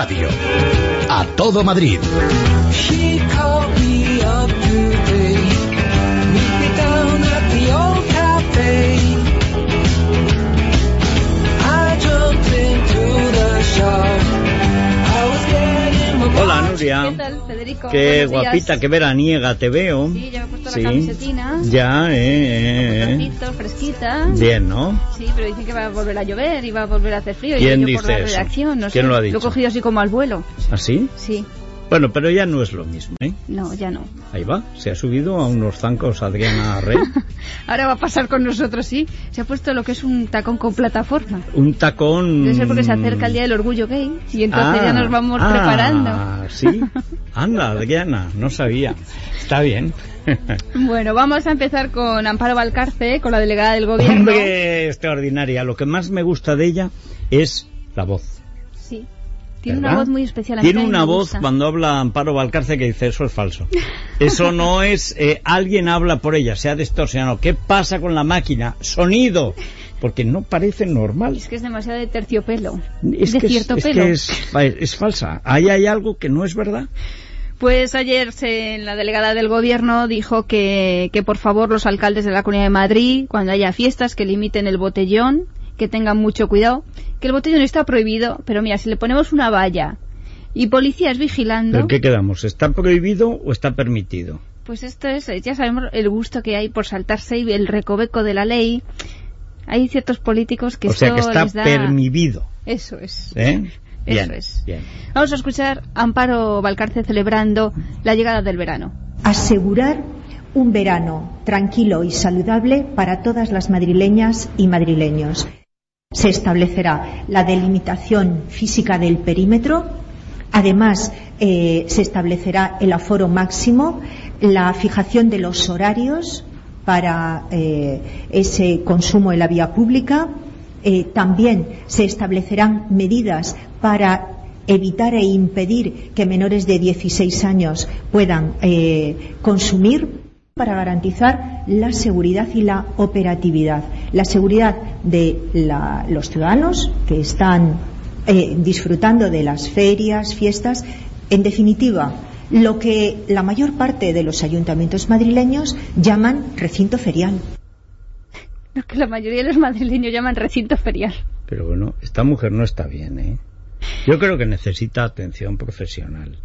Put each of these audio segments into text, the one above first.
radio. A todo Madrid. Hola Nuria. ¿Qué tal, Federico? Qué Buenos días. guapita, qué veraniega te veo. Sí, ya me he puesto Sí. la camisetina. Ya, eh, eh, eh. Fresquita. Bien, ¿no? Pero dicen que va a volver a llover y va a volver a hacer frío. ¿Quién y yo por dice la eso? redacción, no ¿Quién sé. lo ha dicho? he cogido así como al vuelo. ¿Así? Sí. Bueno, pero ya no es lo mismo, ¿eh? No, ya no. Ahí va, se ha subido a unos zancos Adriana Rey. Ahora va a pasar con nosotros, sí. Se ha puesto lo que es un tacón con plataforma. Un tacón... Debe ser porque se acerca el Día del Orgullo Gay y entonces Ah, ya nos vamos ah, preparando. sí. Anda, Adriana, no sabía. Está bien. Bueno, vamos a empezar con Amparo Valcarce, con la delegada del gobierno. Hombre, extraordinaria. Lo que más me gusta de ella es la voz. Sí. Tiene ¿verdad? una voz muy especial. a Tiene una voz gusta. cuando habla Amparo Valcarce que dice eso es falso. Eso no es eh, alguien habla por ella, se ha distorsionado. ¿Qué pasa con la máquina? Sonido. Porque no parece normal. Es que es demasiado de terciopelo. Es de que, es, cierto es pelo. que es, es falsa. Ahí hay algo que no es verdad. Pues ayer se, la delegada del gobierno dijo que, que por favor los alcaldes de la Comunidad de Madrid, cuando haya fiestas, que limiten el botellón, que tengan mucho cuidado, que el botellón está prohibido, pero mira, si le ponemos una valla y policías vigilando, ¿Pero qué quedamos? ¿Está prohibido o está permitido? pues esto es, ya sabemos el gusto que hay por saltarse y el recoveco de la ley. Hay ciertos políticos que o sea que está les da... permitido. Eso es. ¿eh? Eso Bien, es. bien. Vamos a escuchar a Amparo Valcarce celebrando la llegada del verano. asegurar un verano tranquilo y saludable para todas las madrileñas y madrileños. Se establecerá la delimitación física del perímetro, además eh, se establecerá el aforo máximo, la fijación de los horarios para eh, ese consumo en la vía pública, eh, también se establecerán medidas para evitar e impedir que menores de 16 años puedan eh, consumir para garantizar la seguridad y la operatividad. La seguridad de los ciudadanos que están eh, disfrutando de las ferias, fiestas, en definitiva, lo que la mayor parte de los ayuntamientos madrileños llaman recinto ferial. Lo que la mayoría de los madrileños llaman recinto ferial. Pero bueno, esta mujer no está bien, ¿eh? Yo creo que necesita atención profesional.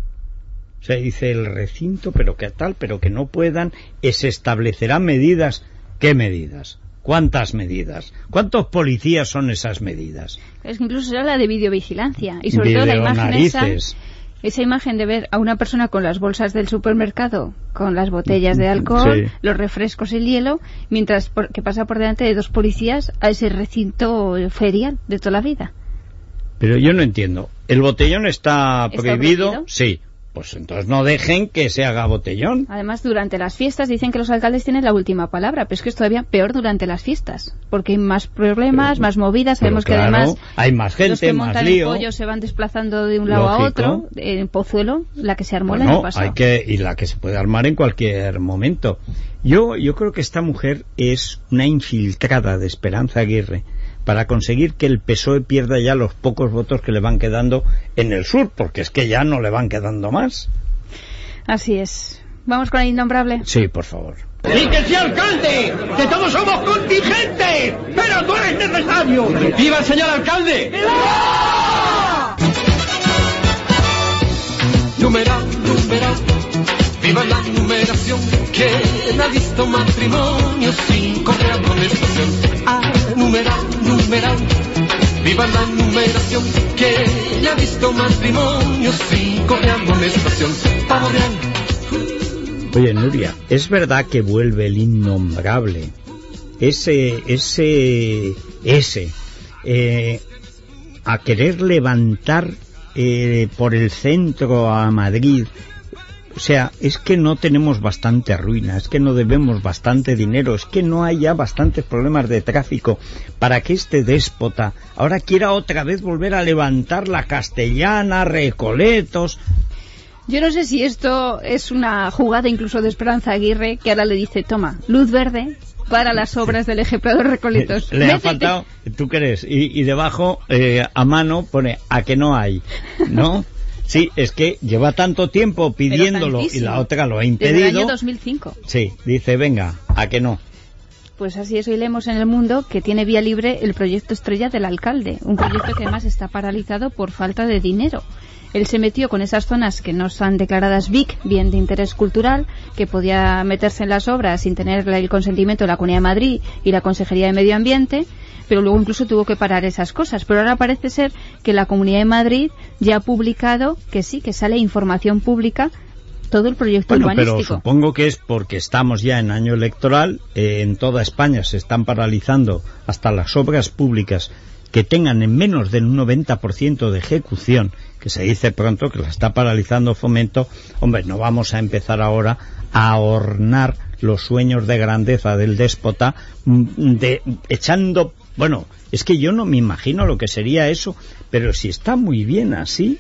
O sea, dice el recinto, pero que tal, pero que no puedan, se establecerán medidas. ¿Qué medidas? ¿Cuántas medidas? ¿Cuántos policías son esas medidas? Es que incluso se habla de videovigilancia y sobre todo la imagen esa. Esa imagen de ver a una persona con las bolsas del supermercado, con las botellas de alcohol, Sí. los refrescos y el hielo, mientras por- que pasa por delante de dos policías a ese recinto ferial de toda la vida. Pero yo no entiendo. ¿El botellón está, ¿Está prohibido? prohibido? Sí. Pues entonces no dejen que se haga botellón. Además, durante las fiestas dicen que los alcaldes tienen la última palabra, pero es que es todavía peor durante las fiestas, porque hay más problemas, más movidas, sabemos que además hay más los gente, que más montan lío. el pollo se van desplazando de un lado a otro, en Pozuelo, la que se armó el Bueno, año pasado. hay que y la que se puede armar en cualquier momento. Yo yo creo que esta mujer es una infiltrada de Esperanza Aguirre para conseguir que el PSOE pierda ya los pocos votos que le van quedando en el sur, porque es que ya no le van quedando más. Así es. Vamos con el innombrable. Sí, por favor. ¡Y que sea alcalde! ¡Que todos somos contingentes! ¡Pero tú eres necesario! ¡Viva el señor alcalde! Numeral, numeral, viva la numeración. ¿Quién ha visto matrimonio sin correr amonestación? Numeral, numeral, viva la numeración. ¿Quién ha visto matrimonio sin correr amonestación? Pavo real. Oye, Nuria, ¿es verdad que vuelve el innombrable? Ese, ese, ese, eh, a querer levantar eh, por el centro a Madrid. O sea, es que no tenemos bastante ruina, es que no debemos bastante dinero, es que no hay ya bastantes problemas de tráfico para que este déspota ahora quiera otra vez volver a levantar la castellana, recoletos. Yo no sé si esto es una jugada incluso de Esperanza Aguirre, que ahora le dice, toma, luz verde, para las obras del eje Prado Recoletos. Le ha faltado, ¿tú crees? Y, y debajo, eh, a mano, pone a que no hay, ¿no? Sí, es que lleva tanto tiempo pidiéndolo y la otra lo ha Desde el impedido. año 2005. Sí, dice, venga, a que no. Pues así es, hoy leemos en el mundo que tiene vía libre el proyecto estrella del alcalde, un proyecto que además está paralizado por falta de dinero. Él se metió con esas zonas que no están declaradas BIC, bien de interés cultural, que podía meterse en las obras sin tener el consentimiento de la Comunidad de Madrid y la Consejería de Medio Ambiente, pero luego incluso tuvo que parar esas cosas. Pero ahora parece ser que la Comunidad de Madrid ya ha publicado que sí, que sale información pública todo el proyecto Bueno, pero urbanístico. supongo que es porque estamos ya en año electoral, eh, en toda España se están paralizando hasta las obras públicas que tengan en menos del 90% de ejecución, que se dice pronto que la está paralizando Fomento, hombre, no vamos a empezar ahora a ornar los sueños de grandeza del déspota, mm, de, echando, bueno, es que yo no me imagino lo que sería eso, pero si está muy bien así,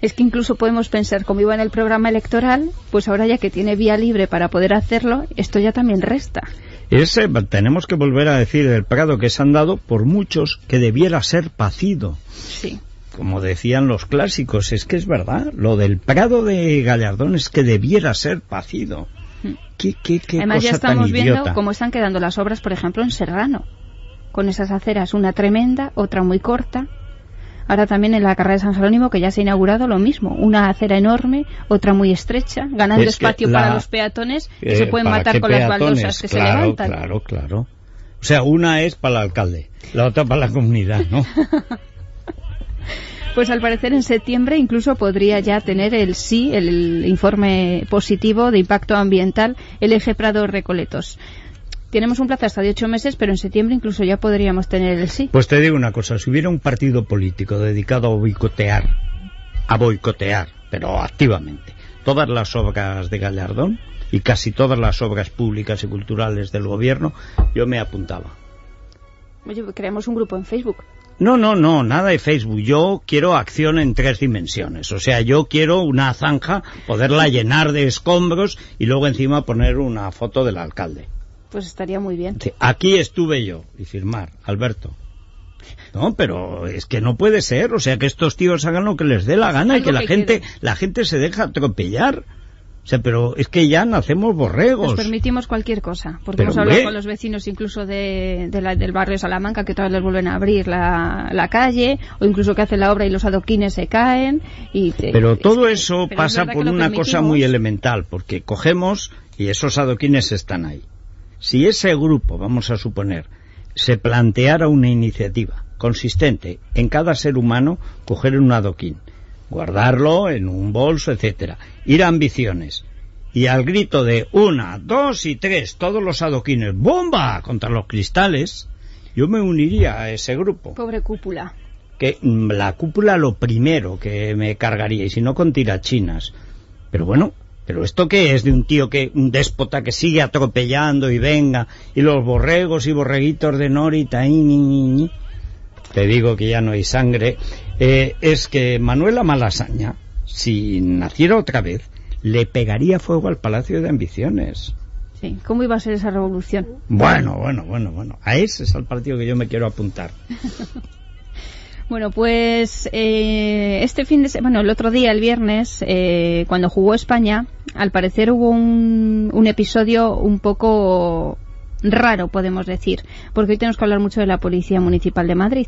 Es que incluso podemos pensar, como iba en el programa electoral, pues ahora ya que tiene vía libre para poder hacerlo, esto ya también resta. Ese, tenemos que volver a decir el Prado que se han dado por muchos que debiera ser pacido. Sí. Como decían los clásicos, es que es verdad, lo del Prado de Gallardón es que debiera ser pacido. ¿Qué, qué, qué Además ya tan estamos viendo idiota? cómo están quedando las obras, por ejemplo, en Serrano, con esas aceras, una tremenda, otra muy corta. Ahora también en la carrera de San Jerónimo, que ya se ha inaugurado lo mismo, una acera enorme, otra muy estrecha, ganando Es espacio la- para los peatones que Eh, se pueden ¿para matar con las baldosas que claro, se levantan. Claro, claro. O sea, una es para el alcalde, la otra para la comunidad, ¿no? Pues al parecer en septiembre incluso podría ya tener el sí, el informe positivo de impacto ambiental, el eje Prado Recoletos. Tenemos un plazo hasta de ocho meses, pero en septiembre incluso ya podríamos tener el sí. Pues te digo una cosa, si hubiera un partido político dedicado a boicotear, a boicotear, pero activamente, todas las obras de Gallardón y casi todas las obras públicas y culturales del gobierno, yo me apuntaba. Oye, creamos un grupo en Facebook. No, no, no, nada de Facebook. Yo quiero acción en tres dimensiones. O sea, yo quiero una zanja, poderla llenar de escombros y luego encima poner una foto del alcalde. Pues estaría muy bien. Aquí estuve yo y firmar, Alberto. No, pero es que no puede ser, o sea, que estos tíos hagan lo que les dé la gana y que la gente, la gente se deja atropellar. O sea, pero es que ya nacemos borregos. Nos permitimos cualquier cosa, porque Pero, hemos hablado hombre. con los vecinos incluso de, de la- del barrio Salamanca que todavía les vuelven a abrir la, la calle, o incluso que hacen la obra y los adoquines se caen. Y, Pero todo eso pasa por una cosa muy elemental, porque cogemos y esos adoquines están ahí. Si ese grupo, vamos a suponer, se planteara una iniciativa consistente en cada ser humano coger un adoquín, guardarlo en un bolso, etcétera, ir a ambiciones y al grito de una, dos y tres, todos los adoquines, ¡bomba! contra los cristales, yo me uniría a ese grupo Pobre cúpula. que mm, la cúpula lo primero que me cargaría y si no con tirachinas pero bueno pero esto qué es de un tío que un déspota que sigue atropellando y venga y los borregos y borreguitos de Norita y ñi, ñi. te digo que ya no hay sangre eh, es que Manuela Malasaña si naciera otra vez le pegaría fuego al Palacio de Ambiciones Sí. ¿Cómo iba a ser esa revolución? bueno, bueno, bueno, bueno a ese es el partido que yo me quiero apuntar Bueno, pues eh, este fin de semana, bueno, el otro día, el viernes, eh, cuando jugó España, al parecer hubo un, un episodio un poco raro, podemos decir, porque hoy tenemos que hablar mucho de la Policía Municipal de Madrid.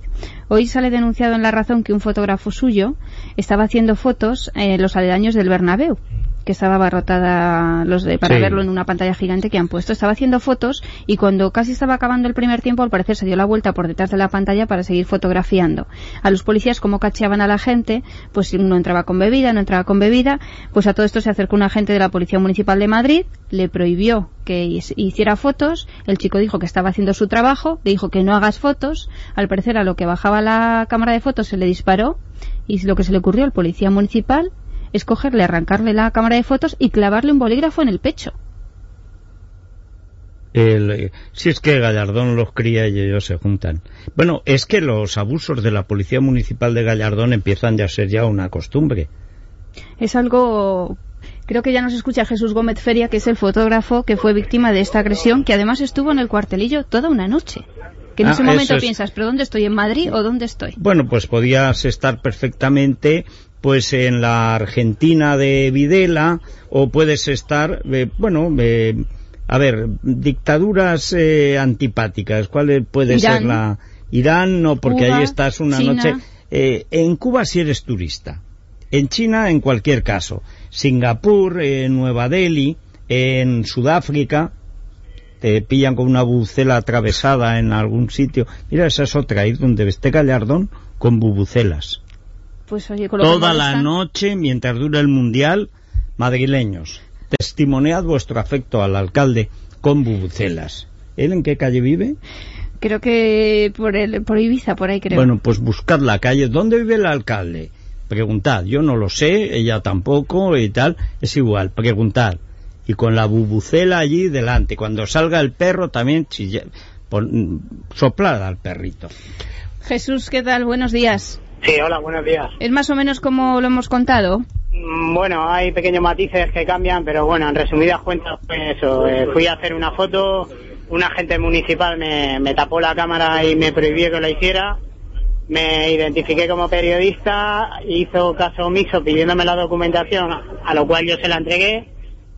Hoy sale denunciado en La Razón que un fotógrafo suyo estaba haciendo fotos en los aledaños del Bernabéu que estaba abarrotada los de, para Sí. verlo en una pantalla gigante que han puesto. Estaba haciendo fotos y cuando casi estaba acabando el primer tiempo, al parecer se dio la vuelta por detrás de la pantalla para seguir fotografiando. A los policías, como cacheaban a la gente, pues uno entraba con bebida, no entraba con bebida, pues a todo esto se acercó un agente de la Policía Municipal de Madrid, le prohibió que hiciera fotos, el chico dijo que estaba haciendo su trabajo, le dijo que no hagas fotos, al parecer a lo que bajaba la cámara de fotos se le disparó y lo que se le ocurrió al policía municipal es cogerle, arrancarle la cámara de fotos y clavarle un bolígrafo en el pecho. El, si es que Gallardón los cría y ellos se juntan. Bueno, es que los abusos de la Policía Municipal de Gallardón empiezan ya a ser ya una costumbre. Es algo Creo que ya nos escucha Jesús Gómez Feria, que es el fotógrafo que fue víctima de esta agresión, que además estuvo en el cuartelillo toda una noche. Que en Ah, ese momento es- piensas, ¿pero dónde estoy? ¿En Madrid o dónde estoy? Bueno, pues podías estar perfectamente pues en la Argentina de Videla o puedes estar, eh, bueno, eh, a ver, dictaduras eh, antipáticas. ¿Cuál puede Irán. ser la Irán? No, porque Cuba, ahí estás una China. noche. Eh, en Cuba si eres turista. En China, en cualquier caso. Singapur, en Nueva Delhi, en Sudáfrica, te pillan con una bubucela atravesada en algún sitio. Mira, esa es otra, ir donde esté Gallardón con bubucelas. Pues oye, con lo que Toda la noche, mientras dura el Mundial, madrileños, testimoniad vuestro afecto al alcalde con bubucelas. ¿Él en qué calle vive? Creo que por, el, por Ibiza, por ahí creo. Bueno, pues buscad la calle. ¿Dónde vive el alcalde? Preguntad. Yo no lo sé, ella tampoco y tal. Es igual, preguntad. Y con la bubucela allí delante. Cuando salga el perro también chille- pon- soplad al perrito. Jesús, ¿qué tal? Buenos días. Sí, hola, buenos días. ¿Es más o menos como lo hemos contado? Mm, Bueno, hay pequeños matices que cambian, pero bueno, en resumidas cuentas, pues eso, eh, fui a hacer una foto, un agente municipal me, me tapó la cámara y me prohibió que lo hiciera, me identifiqué como periodista, hizo caso omiso pidiéndome la documentación, a lo cual yo se la entregué,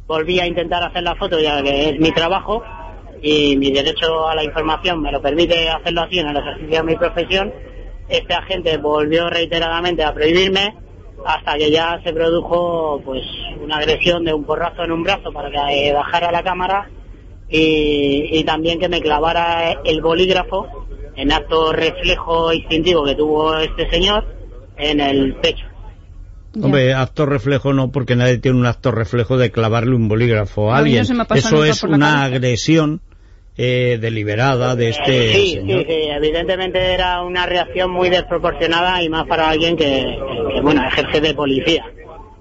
volví a intentar hacer la foto ya que es mi trabajo y mi derecho a la información me lo permite hacerlo así en el ejercicio de mi profesión. Este agente volvió reiteradamente a prohibirme hasta que ya se produjo pues una agresión de un porrazo en un brazo para que eh, bajara la cámara y, y también que me clavara el bolígrafo en acto reflejo instintivo que tuvo este señor en el pecho. Ya. Hombre, acto reflejo no, porque nadie tiene un acto reflejo de clavarle un bolígrafo a no alguien. Eso es una cabeza. agresión eh, deliberada de este sí, señor. sí, sí, evidentemente era una reacción muy desproporcionada y más para alguien que, que, bueno, ejerce de policía.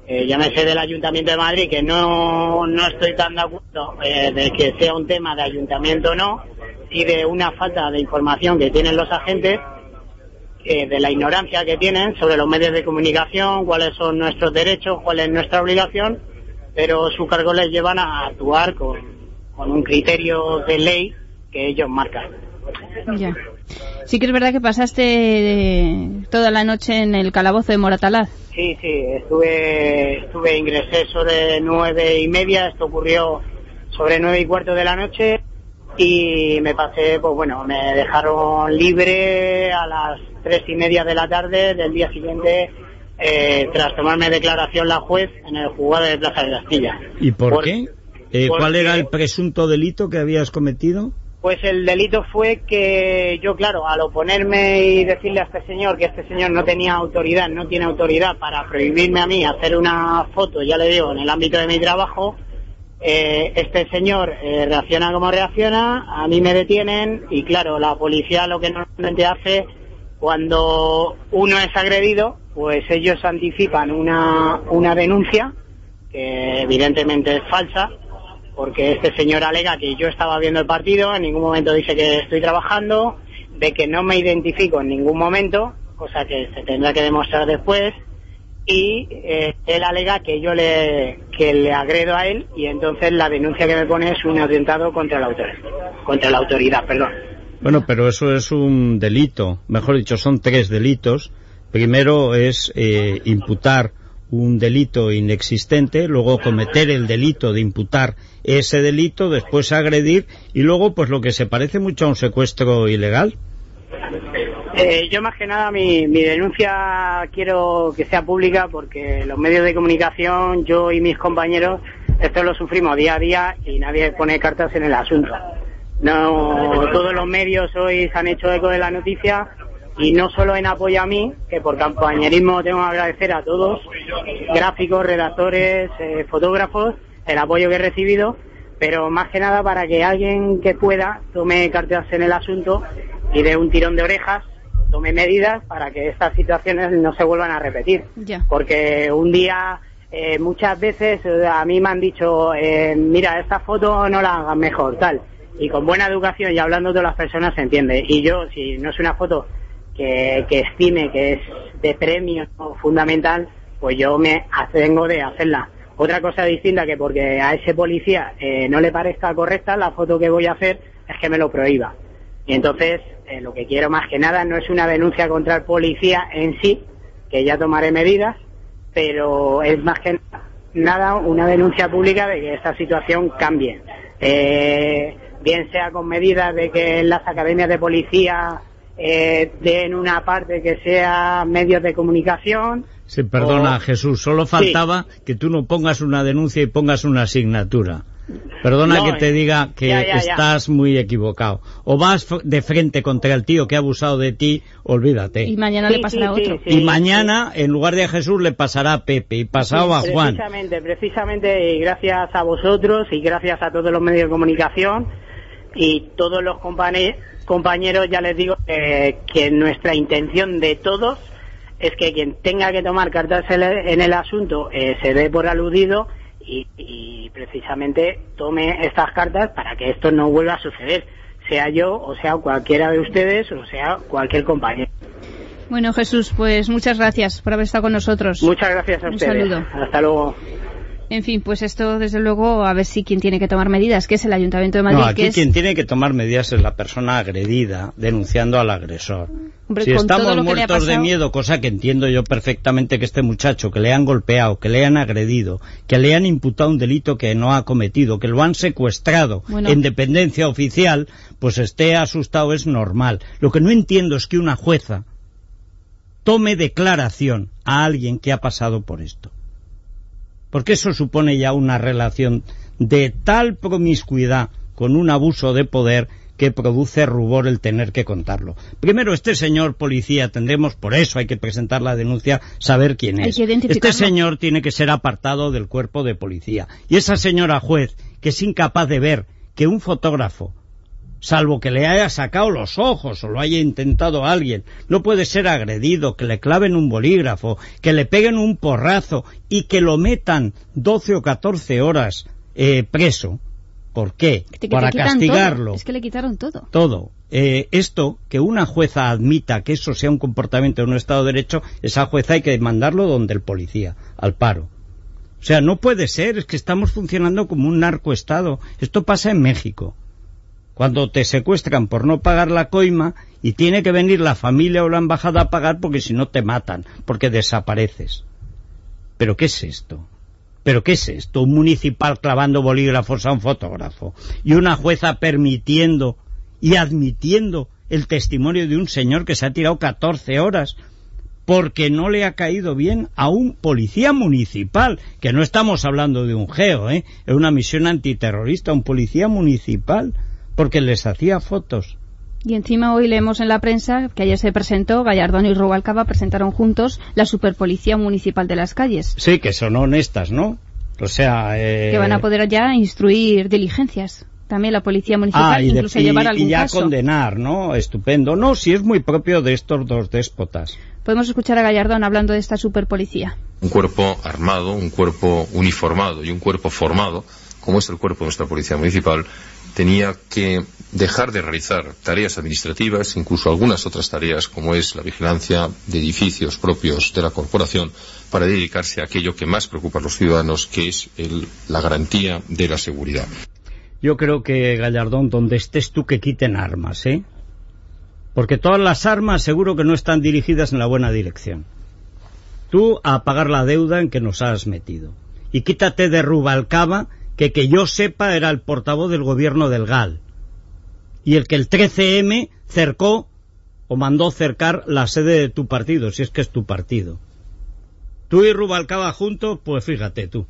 Eh, llámese del Ayuntamiento de Madrid, que no, no estoy tan de acuerdo eh, de que sea un tema de ayuntamiento o no, y de una falta de información que tienen los agentes, eh, de la ignorancia que tienen sobre los medios de comunicación, cuáles son nuestros derechos, cuál es nuestra obligación, pero su cargo les llevan a actuar con, con un criterio de ley que ellos marcan. Ya. Sí que es verdad que pasaste eh, toda la noche en el calabozo de Moratalaz. Sí, sí, estuve, estuve, ingresé sobre nueve y media, esto ocurrió sobre nueve y cuarto de la noche y me pasé, pues bueno, me dejaron libre a las tres y media de la tarde del día siguiente eh, tras tomarme declaración la juez en el juzgado de Plaza de Castilla. ¿Y por, Por- qué? Eh, ¿Cuál era el presunto delito que habías cometido? Pues el delito fue que yo, claro, al oponerme y decirle a este señor que este señor no tenía autoridad, no tiene autoridad para prohibirme a mí hacer una foto, ya le digo, en el ámbito de mi trabajo, eh, este señor eh, reacciona como reacciona, a mí me detienen y claro, la policía lo que normalmente hace cuando uno es agredido, pues ellos anticipan una, una denuncia, que evidentemente es falsa, porque este señor alega que yo estaba viendo el partido, en ningún momento dice que estoy trabajando, de que no me identifico en ningún momento, cosa que se tendrá que demostrar después, y eh, él alega que yo le, que le agredo a él y entonces la denuncia que me pone es un atentado contra la autoridad, contra la autoridad, perdón. Bueno, pero eso es un delito. Mejor dicho, son tres delitos. Primero es eh, imputar un delito inexistente, luego cometer el delito de imputar ese delito, después agredir y luego pues lo que se parece mucho a un secuestro ilegal. Eh, yo más que nada mi, mi denuncia quiero que sea pública porque los medios de comunicación, yo y mis compañeros, esto lo sufrimos día a día y nadie pone cartas en el asunto. No, todos los medios hoy se han hecho eco de la noticia y no solo en apoyo a mí, que por compañerismo tengo que agradecer a todos, gráficos, redactores, eh, fotógrafos, el apoyo que he recibido, pero más que nada para que alguien que pueda tome cartas en el asunto y dé un tirón de orejas, tome medidas para que estas situaciones no se vuelvan a repetir. Porque un día, eh, muchas veces eh, a mí me han dicho, eh, mira, esta foto no la hagan mejor, tal. Y con buena educación y hablando de las personas se entiende. Y yo, si no es una foto que, que estime que es de premio fundamental, pues yo me abstengo de hacerla. Otra cosa distinta que porque a ese policía eh, no le parezca correcta la foto que voy a hacer es que me lo prohíba. Y entonces eh, lo que quiero más que nada no es una denuncia contra el policía en sí, que ya tomaré medidas, pero es más que nada una denuncia pública de que esta situación cambie. Eh, bien sea con medidas de que las academias de policía eh, den una parte que sea medios de comunicación. Sí, perdona, o- Jesús, solo faltaba que tú no pongas una denuncia y pongas una asignatura. Perdona No, que te eh, diga que ya, ya, ya. estás muy equivocado. O vas de frente contra el tío que ha abusado de ti, olvídate. Y mañana Sí, le pasará a sí, otro. sí, sí. y mañana, en lugar de a Jesús, le pasará a Pepe y pasado a Juan. Precisamente, precisamente, y gracias a vosotros y gracias a todos los medios de comunicación y todos los compañeros, ya les digo que, que nuestra intención de todos es que quien tenga que tomar cartas en el, en el asunto eh, se dé por aludido y, y precisamente tome estas cartas para que esto no vuelva a suceder, sea yo o sea cualquiera de ustedes o sea cualquier compañero. Bueno, Jesús, pues muchas gracias por haber estado con nosotros. Muchas gracias a Un ustedes. saludo. Hasta luego. En fin, pues esto, desde luego, a ver si quien tiene que tomar medidas, que es el Ayuntamiento de Madrid, No, aquí que es... quien tiene que tomar medidas es la persona agredida, denunciando al agresor. Hombre, si estamos muertos de miedo, cosa que entiendo yo perfectamente que este muchacho, que le han golpeado, que le han agredido, que le han imputado un delito que no ha cometido, que lo han secuestrado Bueno. en dependencia oficial, pues esté asustado es normal. Lo que no entiendo es que una jueza tome declaración a alguien que ha pasado por esto. Porque eso supone ya una relación de tal promiscuidad con un abuso de poder que produce rubor el tener que contarlo. Primero, este señor policía, tendremos, por eso hay que presentar la denuncia, saber quién es. Este señor tiene que ser apartado del cuerpo de policía. Y esa señora juez, que es incapaz de ver que un fotógrafo, salvo que le haya sacado los ojos o lo haya intentado alguien, no puede ser agredido, que le claven un bolígrafo, que le peguen un porrazo y que lo metan 12 o 14 horas eh, preso. ¿Por qué? Que Para castigarlo todo. Es que le quitaron todo. todo. Eh, esto, que una jueza admita que eso sea un comportamiento de un Estado de Derecho, esa jueza hay que mandarlo donde el policía, al paro. O sea, no puede ser, es que estamos funcionando como un narcoestado. Esto pasa en México. Cuando te secuestran por no pagar la coima y tiene que venir la familia o la embajada a pagar porque si no te matan, porque desapareces. ¿Pero qué es esto? ¿Pero qué es esto? Un municipal clavando bolígrafos a un fotógrafo y una jueza permitiendo y admitiendo el testimonio de un señor que se ha tirado 14 horas porque no le ha caído bien a un policía municipal, que no estamos hablando de un geo, ¿eh? es una misión antiterrorista, un policía municipal, porque les hacía fotos. Y encima hoy leemos en la prensa que ayer se presentó, Gallardón y Rubalcaba presentaron juntos la Superpolicía Municipal de las Calles, Sí, que son honestas, ¿no? O sea... eh, que van a poder ya instruir diligencias. También la Policía Municipal, Ah, y, de- incluso y- llevar y algún ya caso. condenar, ¿no? Estupendo. No, si es muy propio de estos dos déspotas. Podemos escuchar a Gallardón hablando de esta Superpolicía. un cuerpo armado, un cuerpo uniformado y un cuerpo formado, como es el cuerpo de nuestra Policía Municipal, tenía que dejar de realizar tareas administrativas, incluso algunas otras tareas, como es la vigilancia de edificios propios de la corporación, para dedicarse a aquello que más preocupa a los ciudadanos, que es el- la garantía de la seguridad. Yo creo que, Gallardón, donde estés tú, que quiten armas, ¿eh? Porque todas las armas seguro que no están dirigidas en la buena dirección. Tú a pagar la deuda en que nos has metido. Y quítate de Rubalcaba, que que yo sepa era el portavoz del gobierno del GAL. Y el que el 13M cercó o mandó cercar la sede de tu partido, si es que es tu partido. Tú y Rubalcaba juntos, pues fíjate tú.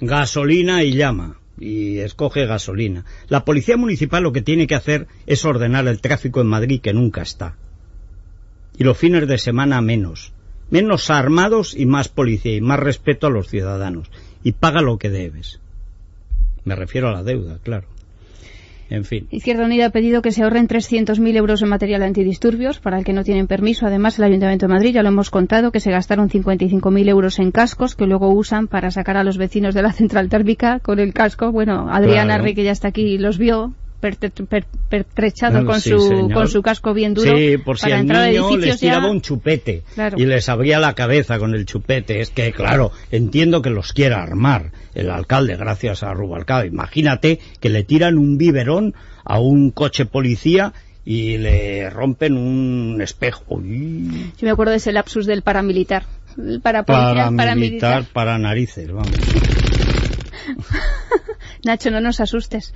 Gasolina y llama. Y escoge gasolina. La policía municipal lo que tiene que hacer es ordenar el tráfico en Madrid, que nunca está. Y los fines de semana menos. Menos armados y más policía y más respeto a los ciudadanos. Y paga lo que debes. Me refiero a la deuda, claro. En fin. Izquierda Unida ha pedido que se ahorren 300.000 euros en material antidisturbios para el que no tienen permiso. Además, el Ayuntamiento de Madrid, ya lo hemos contado, que se gastaron 55.000 euros en cascos que luego usan para sacar a los vecinos de la central térmica con el casco. Bueno, Adrián Claro. Arri, que ya está aquí, los vio pertrechado con, sí, su, señor. con su casco bien duro. Sí, por si para al niño les tiraba ya- un chupete Claro. y les abría la cabeza con el chupete. Es que, claro, entiendo que los quiera armar el alcalde gracias a Rubalcaba. Imagínate que le tiran un biberón a un coche policía y le rompen un espejo. Uy, Yo me acuerdo de ese lapsus del paramilitar. Parapolicía, paramilitar, paramilitar. para narices, vamos. Nacho, no nos asustes.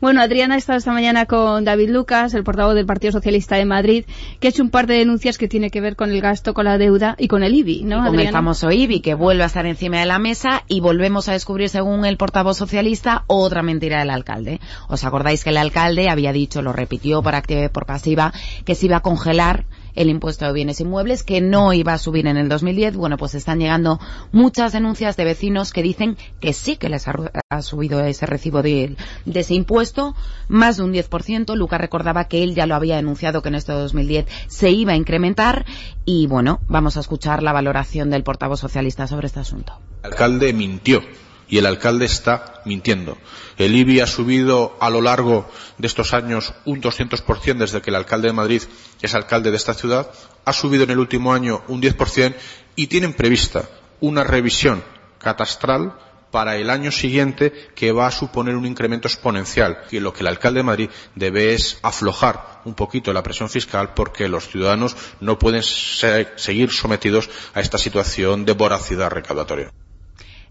Bueno, Adriana ha estado esta mañana con David Lucas, el portavoz del Partido Socialista de Madrid, que ha hecho un par de denuncias que tiene que ver con el gasto, con la deuda y con el IBI, ¿no, con el famoso IBI que vuelve a estar encima de la mesa y volvemos a descubrir, según el portavoz socialista, otra mentira del alcalde. ¿Os acordáis que el alcalde había dicho, lo repitió por activa y por pasiva, que se iba a congelar el impuesto de bienes inmuebles, que no iba a subir en el 2010? Bueno, pues están llegando muchas denuncias de vecinos que dicen que sí que les ha, subido ese recibo de, de ese impuesto, más de un 10%. Lucas recordaba que él ya lo había denunciado que en este 2010 se iba a incrementar y bueno, vamos a escuchar la valoración del portavoz socialista sobre este asunto. El alcalde mintió y el alcalde está mintiendo. El IBI ha subido a lo largo de estos años un 200% desde que el alcalde de Madrid es alcalde de esta ciudad. Ha subido en el último año un 10% y tienen prevista una revisión catastral para el año siguiente que va a suponer un incremento exponencial. Y lo que el alcalde de Madrid debe es aflojar un poquito la presión fiscal porque los ciudadanos no pueden se- seguir sometidos a esta situación de voracidad recaudatoria.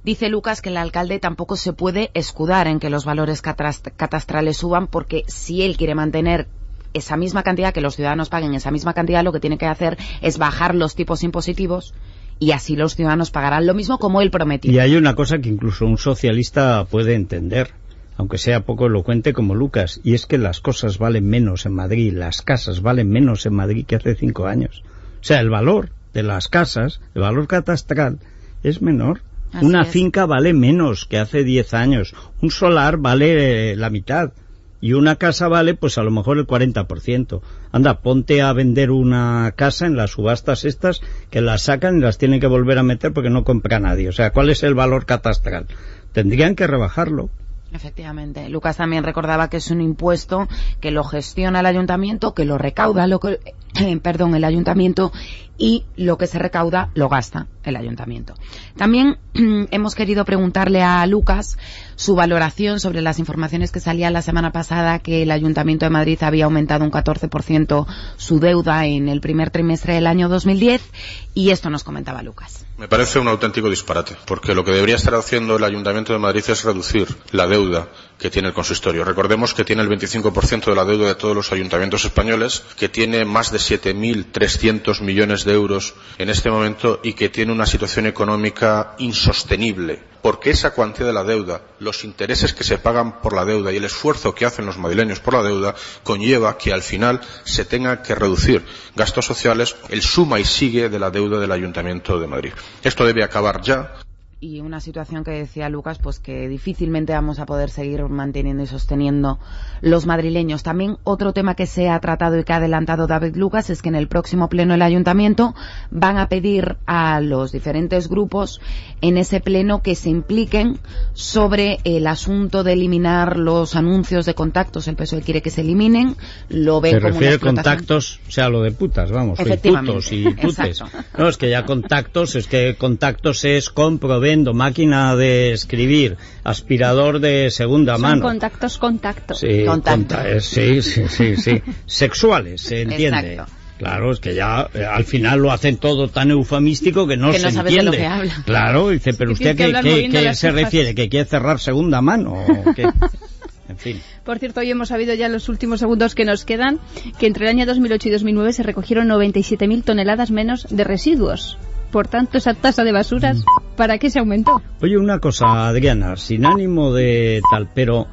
Dice Lucas que el alcalde tampoco se puede escudar en que los valores catastrales suban porque si él quiere mantener esa misma cantidad, que los ciudadanos paguen esa misma cantidad, lo que tiene que hacer es bajar los tipos impositivos y así los ciudadanos pagarán lo mismo como él prometió. Y hay una cosa que incluso un socialista puede entender, aunque sea poco elocuente como Lucas, y es que las cosas valen menos en Madrid, las casas valen menos en Madrid que hace cinco años. O sea, el valor de las casas, el valor catastral, es menor. Así una es. finca vale menos que hace diez años, un solar vale eh, la mitad. Y una casa vale, pues a lo mejor el 40%. Anda, ponte a vender una casa en las subastas estas, que las sacan y las tienen que volver a meter porque no compra nadie. O sea, ¿cuál es el valor catastral? Tendrían que rebajarlo. Efectivamente. Lucas también recordaba que es un impuesto que lo gestiona el ayuntamiento, que lo recauda, lo que, perdón, el ayuntamiento y lo que se recauda lo gasta el ayuntamiento. También hemos querido preguntarle a Lucas su valoración sobre las informaciones que salían la semana pasada que el Ayuntamiento de Madrid había aumentado un 14% su deuda en el primer trimestre del año 2010 y esto nos comentaba Lucas. Me parece un auténtico disparate, porque lo que debería estar haciendo el Ayuntamiento de Madrid es reducir la deuda que tiene el consistorio. Recordemos que tiene el 25% de la deuda de todos los ayuntamientos españoles, que tiene más de 7.300 millones de euros en este momento y que tiene una situación económica insostenible. Porque esa cuantía de la deuda, los intereses que se pagan por la deuda y el esfuerzo que hacen los madrileños por la deuda conlleva que al final se tenga que reducir gastos sociales el suma y sigue de la deuda del Ayuntamiento de Madrid. Esto debe acabar ya. Y una situación que decía Lucas, pues que difícilmente vamos a poder seguir manteniendo y sosteniendo los madrileños. También otro tema que se ha tratado y que ha adelantado David Lucas es que en el próximo pleno del ayuntamiento van a pedir a los diferentes grupos en ese pleno que se impliquen sobre el asunto de eliminar los anuncios de contactos. El PSOE quiere que se eliminen, lo ve Se como una refiere explotación. contactos, o sea, lo de putas, vamos, putos y putes. exacto. No, es que ya contactos, es que contactos es compro, vendo, máquina de escribir, aspirador de segunda Son mano. contactos, contactos. Sí, Contacto. conta- eh, sí, sí, sí, sí. Sexuales, se entiende. Exacto. Claro, es que ya eh, al final lo hacen todo tan eufemístico que no Que se de lo entiende. que habla. Claro, dice, pero usted que se refiere, que quiere cerrar segunda mano o qué? En fin. Por cierto, hoy hemos sabido ya en los últimos segundos que nos quedan que entre el año 2008 y 2009 se recogieron 97.000 toneladas menos de residuos. Por tanto, esa tasa de basuras, ¿para qué se aumentó? Oye, una cosa, Adriana, sin ánimo de tal, pero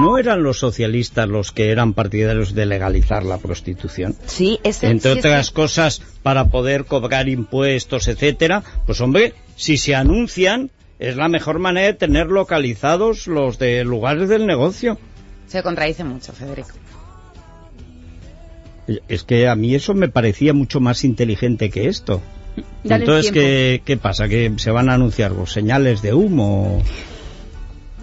¿no eran los socialistas los que eran partidarios de legalizar la prostitución? Sí, ese, Entre sí, otras ese- cosas, para poder cobrar impuestos, etcétera, pues hombre, si se anuncian, es la mejor manera de tener localizados los de lugares del negocio. se contradice mucho, Federico. Es que a mí eso me parecía mucho más inteligente que esto. Dale Entonces. ¿qué, ¿qué pasa? ¿Que se van a anunciar los señales de humo?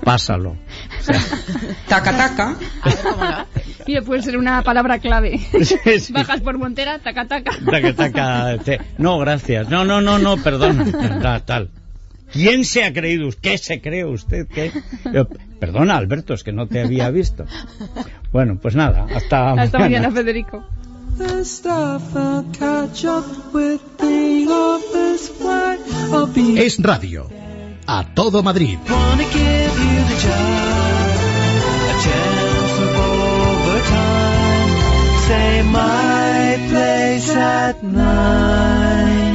pásalo. O sea, Taca, taca. Mira, puede ser una palabra clave. sí, sí. Bajas por Montera, taca, taca. Taca, taca, te- No, gracias. No, no, no, no, perdona. Tal, tal. ¿Quién se ha creído? usted? ¿Qué se cree usted? ¿Qué? Perdona, Alberto, es que no te había visto. Bueno, pues nada, hasta, Hasta mañana, Federico. The stuff I'll catch up with the office flight. I'll be Es radio. A todo Madrid. wanna give you the job. A chance of overtime. Say my place at nine.